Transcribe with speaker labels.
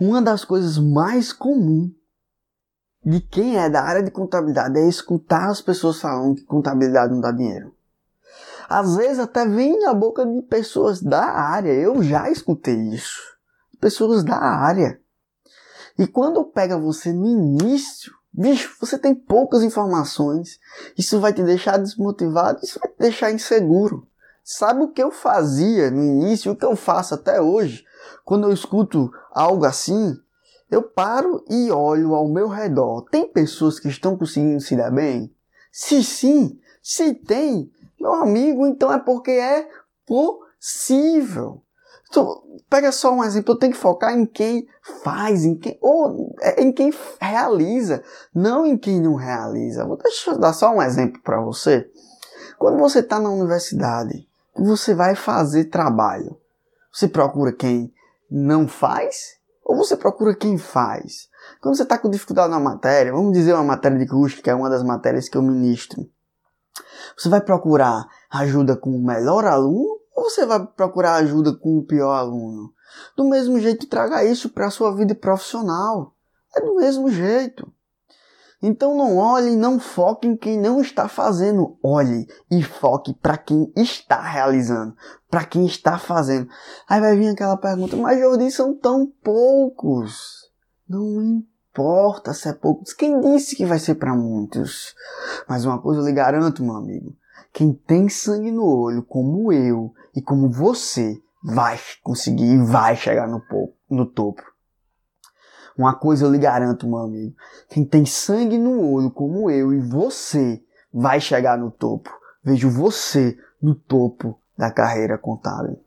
Speaker 1: Uma das coisas mais comuns de quem é da área de contabilidade é escutar as pessoas falando que contabilidade não dá dinheiro. Às vezes até vem na boca de pessoas da área. Eu já escutei isso. Pessoas da área. E quando pega você no início, bicho, você tem poucas informações. Isso vai te deixar desmotivado, isso vai te deixar inseguro. Sabe o que eu fazia no início, o que eu faço até hoje? Quando eu escuto algo assim, eu paro e olho ao meu redor. Tem pessoas que estão conseguindo se dar bem? Se sim, se tem, meu amigo, então é porque é possível. Então, pega só um exemplo, eu tenho que focar em quem faz, em quem, ou é, em quem realiza, não em quem não realiza. Deixa eu dar só um exemplo para você. Quando você está na universidade, você vai fazer trabalho. Você procura quem não faz ou você procura quem faz? Quando você está com dificuldade na matéria, vamos dizer uma matéria de custo, que é uma das matérias que eu ministro, você vai procurar ajuda com o melhor aluno ou você vai procurar ajuda com o pior aluno? Do mesmo jeito, traga isso para a sua vida profissional. É do mesmo jeito. Então não olhe não foque em quem não está fazendo. Olhe e foque para quem está realizando, para quem está fazendo. Aí vai vir aquela pergunta, mas Jordi, são tão poucos. Não importa se é poucos. Quem disse que vai ser para muitos? Mas uma coisa eu lhe garanto, meu amigo. Quem tem sangue no olho, como eu e como você, vai conseguir vai chegar no, no topo. Uma coisa eu lhe garanto, meu amigo. Quem tem sangue no olho, como eu e você, vai chegar no topo. Vejo você no topo da carreira contábil.